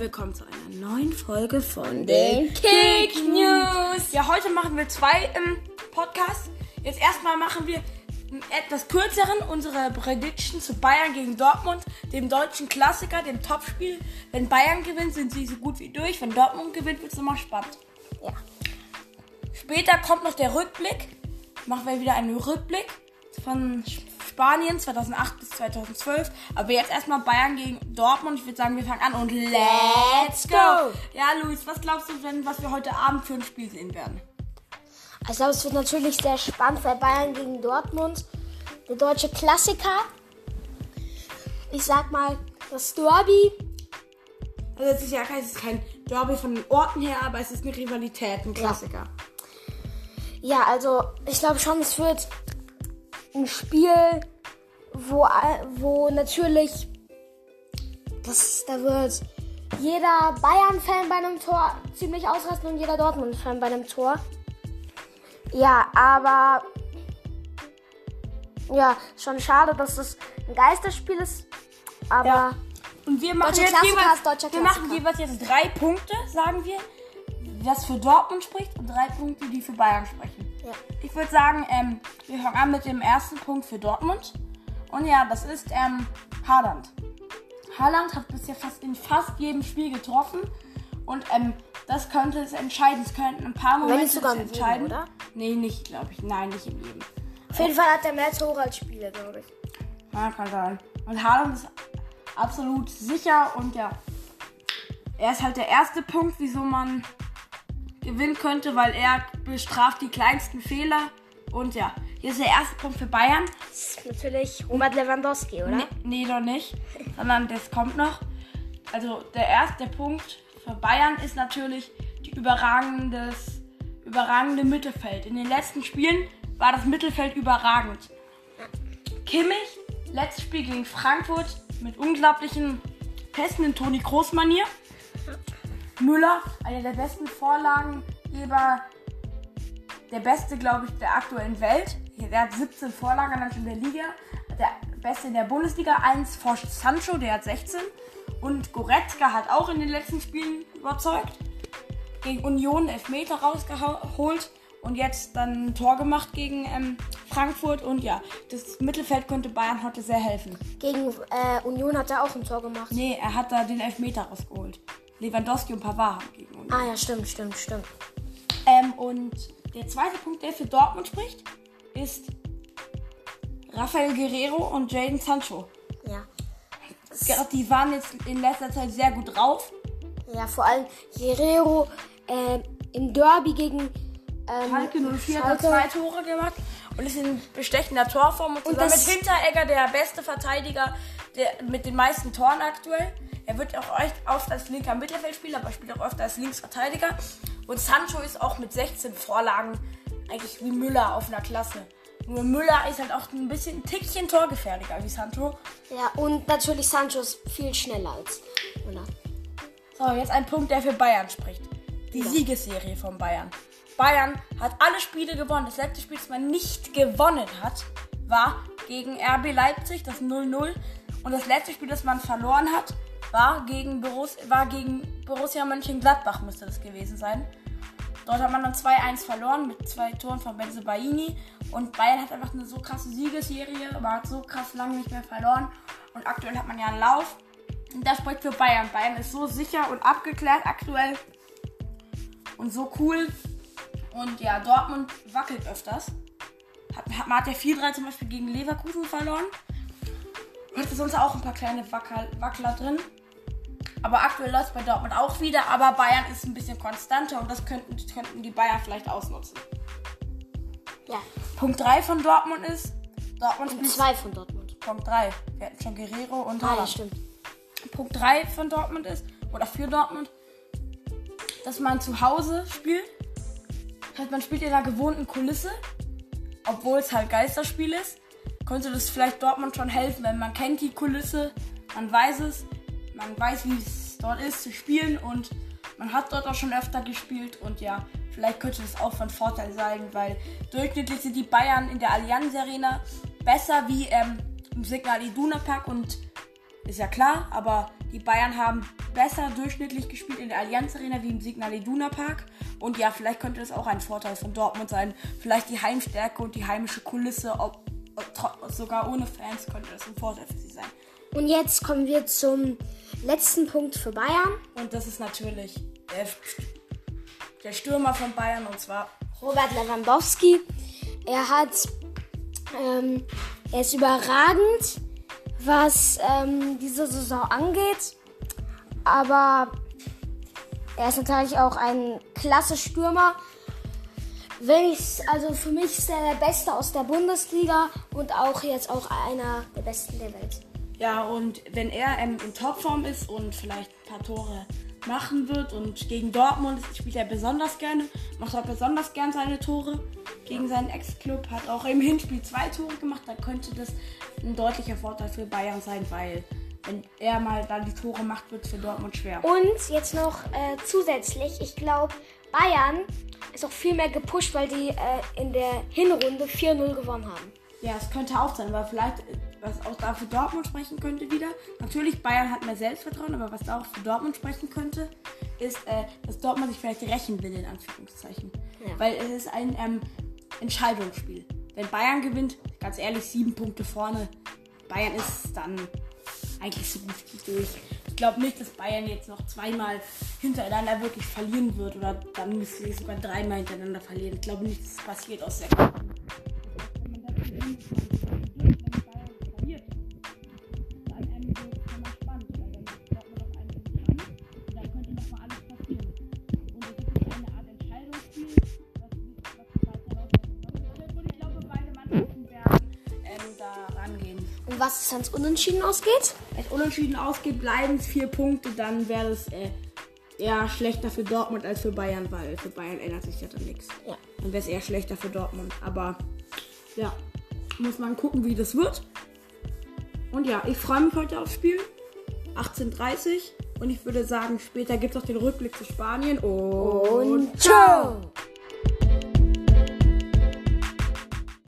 willkommen zu einer neuen Folge von Den Kick News. Ja, heute machen wir zwei ähm, Podcasts. Jetzt erstmal machen wir einen etwas kürzeren unsere Prediction zu Bayern gegen Dortmund, dem deutschen Klassiker, dem Topspiel. Wenn Bayern gewinnt, sind sie so gut wie durch. Wenn Dortmund gewinnt, wird es nochmal spannend. Ja. Später kommt noch der Rückblick. Machen wir wieder einen Rückblick von Spanien 2008 bis 2012. Aber jetzt erstmal Bayern gegen Dortmund. Ich würde sagen, wir fangen an und let's go! Ja, Luis, was glaubst du denn, was wir heute Abend für ein Spiel sehen werden? Ich glaube, es wird natürlich sehr spannend, weil Bayern gegen Dortmund, der deutsche Klassiker. Ich sag mal, das Derby. Also es ist ja kein, es ist kein Derby von den Orten her, aber es ist eine Rivalität, ein Klassiker. Ja, also ich glaube schon, es wird ein Spiel, wo, wo natürlich das, da wird jeder Bayern-Fan bei einem Tor ziemlich ausrasten und jeder Dortmund-Fan bei einem Tor. Ja, aber ja, schon schade, dass es ein Geisterspiel ist. Aber Ja. Und wir machen jetzt jeweils, wir machen jeweils jetzt drei Punkte, sagen wir, was für Dortmund spricht und drei Punkte, die für Bayern sprechen. Ja. Ich würde sagen, ähm, wir fangen an mit dem ersten Punkt für Dortmund. Und ja, das ist ähm, Haaland. Haaland hat bisher fast in fast jedem Spiel getroffen. Und ähm, das könnte es entscheiden. Es könnten ein paar Momente nicht sogar es in jedem, entscheiden. oder? Nee, nicht, glaube ich. Nein, nicht in jedem. auf jeden Fall hat er mehr Tore als Spiele, glaube ich. Ja, kann sein. Und Haaland ist absolut sicher und ja, er ist halt der erste Punkt, wieso man gewinnen könnte, weil er bestraft die kleinsten Fehler. Und ja, hier ist der erste Punkt für Bayern. Das ist natürlich Robert Lewandowski, oder? Nee, nee, doch nicht, sondern das kommt noch. Also der erste Punkt für Bayern ist natürlich die überragendes, überragende Mittelfeld. In den letzten Spielen war das Mittelfeld überragend. Kimmich, letztes Spiel gegen Frankfurt mit unglaublichen Pässen in Toni Kroos-Manier. Müller, einer der besten Vorlagengeber, der beste, glaube ich, der aktuellen Welt. Der hat 17 Vorlagen dann in der Liga. Der beste in der Bundesliga. Eins vor Sancho, der hat 16. Und Goretzka hat auch in den letzten Spielen überzeugt. Gegen Union Elfmeter rausgeholt und jetzt dann ein Tor gemacht gegen ähm, Frankfurt. Und ja, das Mittelfeld könnte Bayern heute sehr helfen. Gegen äh, Union hat er auch ein Tor gemacht. Nee, er hat da den Elfmeter rausgeholt. Lewandowski und Pavard haben gegen Union. Ah ja, stimmt, stimmt, stimmt. Ähm, und der zweite Punkt, der für Dortmund spricht, ist Rafael Guerrero und Jaden Sancho. Ja. Die waren jetzt in letzter Zeit sehr gut drauf. Ja, vor allem Guerrero äh, im Derby gegen ähm, Schalke 04 hat zwei Tore gemacht und ist in bestechender Torform und das- mit Hinteregger der beste Verteidiger der, mit den meisten Toren aktuell. Er wird auch oft als linker Mittelfeldspieler, aber spielt auch öfter als Linksverteidiger. Und Sancho ist auch mit 16 Vorlagen eigentlich wie Müller auf einer Klasse. Nur Müller ist halt auch ein bisschen ein Tickchen torgefährlicher wie Sancho. Ja, und natürlich Sancho ist viel schneller als Müller. So, jetzt ein Punkt, der für Bayern spricht. Die Siegesserie von Bayern. Bayern hat alle Spiele gewonnen. Das letzte Spiel, das man nicht gewonnen hat, war gegen RB Leipzig, das 0-0. Und das letzte Spiel, das man verloren hat, war gegen, Borus war gegen Borussia Mönchengladbach, müsste das gewesen sein. Dort hat man dann 2-1 verloren mit zwei Toren von Benze Baini. Und Bayern hat einfach eine so krasse Siegesserie, man hat so krass lange nicht mehr verloren. Und aktuell hat man ja einen Lauf. Und das spricht für Bayern. Bayern ist so sicher und abgeklärt aktuell. Und so cool. Und ja, Dortmund wackelt öfters. Hat, hat, man hat ja 4-3 zum Beispiel gegen Leverkusen verloren. Hatte sonst auch ein paar kleine Wackel, Wackler drin. Aber aktuell läuft es bei Dortmund auch wieder. Aber Bayern ist ein bisschen konstanter und das könnten, könnten die Bayern vielleicht ausnutzen. Ja, Punkt 3 von Dortmund ist. Dortmund und spielt zwei von Dortmund. Punkt 3. Wir hatten schon Guerrero und Ah, ja, Haaland. stimmt. Punkt 3 von Dortmund ist, oder für Dortmund, dass man zu Hause spielt. Das heißt, man spielt in einer gewohnten Kulisse, obwohl es halt Geisterspiel ist. Könnte das vielleicht Dortmund schon helfen, wenn man kennt die Kulisse, man weiß es, man weiß, wie es dort ist zu spielen und man hat dort auch schon öfter gespielt und ja, vielleicht könnte das auch von Vorteil sein, weil durchschnittlich sind die Bayern in der Allianz Arena besser wie ähm, im Signal Iduna Park und ist ja klar, aber Die Bayern haben besser durchschnittlich gespielt in der Allianz Arena wie im Signal Iduna Park. Und ja, vielleicht könnte das auch ein Vorteil von Dortmund sein. Vielleicht die Heimstärke und die heimische Kulisse, ob, ob sogar ohne Fans könnte das ein Vorteil für sie sein. Und jetzt kommen wir zum letzten Punkt für Bayern. Und das ist natürlich der, der Stürmer von Bayern und zwar Robert Lewandowski. Er hat, ähm, er ist überragend, was ähm, diese Saison angeht. Aber er ist natürlich auch ein klasse Stürmer. Wenn also für mich ist er der Beste aus der Bundesliga und auch jetzt auch einer der Besten der Welt. Ja, und wenn er ähm, in Topform ist und vielleicht ein paar Tore machen wird und gegen Dortmund spielt er besonders gerne, macht er besonders gern seine Tore gegen seinen Ex-Club, hat auch im Hinspiel zwei Tore gemacht, dann könnte das ein deutlicher Vorteil für Bayern sein, weil wenn er mal dann die Tore macht, wird es für Dortmund schwer. Und jetzt noch äh, zusätzlich, ich glaube, Bayern ist auch viel mehr gepusht, weil die äh, in der Hinrunde 4-0 gewonnen haben. Ja, es könnte auch sein, weil vielleicht, was auch da für Dortmund sprechen könnte wieder. Natürlich, Bayern hat mehr Selbstvertrauen, aber was da auch für Dortmund sprechen könnte, ist, äh, dass Dortmund sich vielleicht rächen will, in Anführungszeichen. Ja. Weil es ist ein ähm, Entscheidungsspiel. Wenn Bayern gewinnt, ganz ehrlich, sieben Punkte vorne, Bayern ist dann eigentlich so gut wie durch. Ich glaube nicht, dass Bayern jetzt noch zweimal hintereinander wirklich verlieren wird oder dann müsste sie sogar dreimal hintereinander verlieren. Ich glaube nicht, dass es passiert aus der was es ans Unentschieden ausgeht? Wenn es unentschieden ausgeht, bleiben es vier Punkte. Dann wäre es äh, eher schlechter für Dortmund als für Bayern, weil für Bayern ändert sich ja dann nichts. Ja. Dann wäre es eher schlechter für Dortmund. Aber ja, muss man gucken, wie das wird. Und ja, ich freue mich heute aufs Spiel. 18.30 Und ich würde sagen, später gibt es auch den Rückblick zu Spanien. Und, und ciao!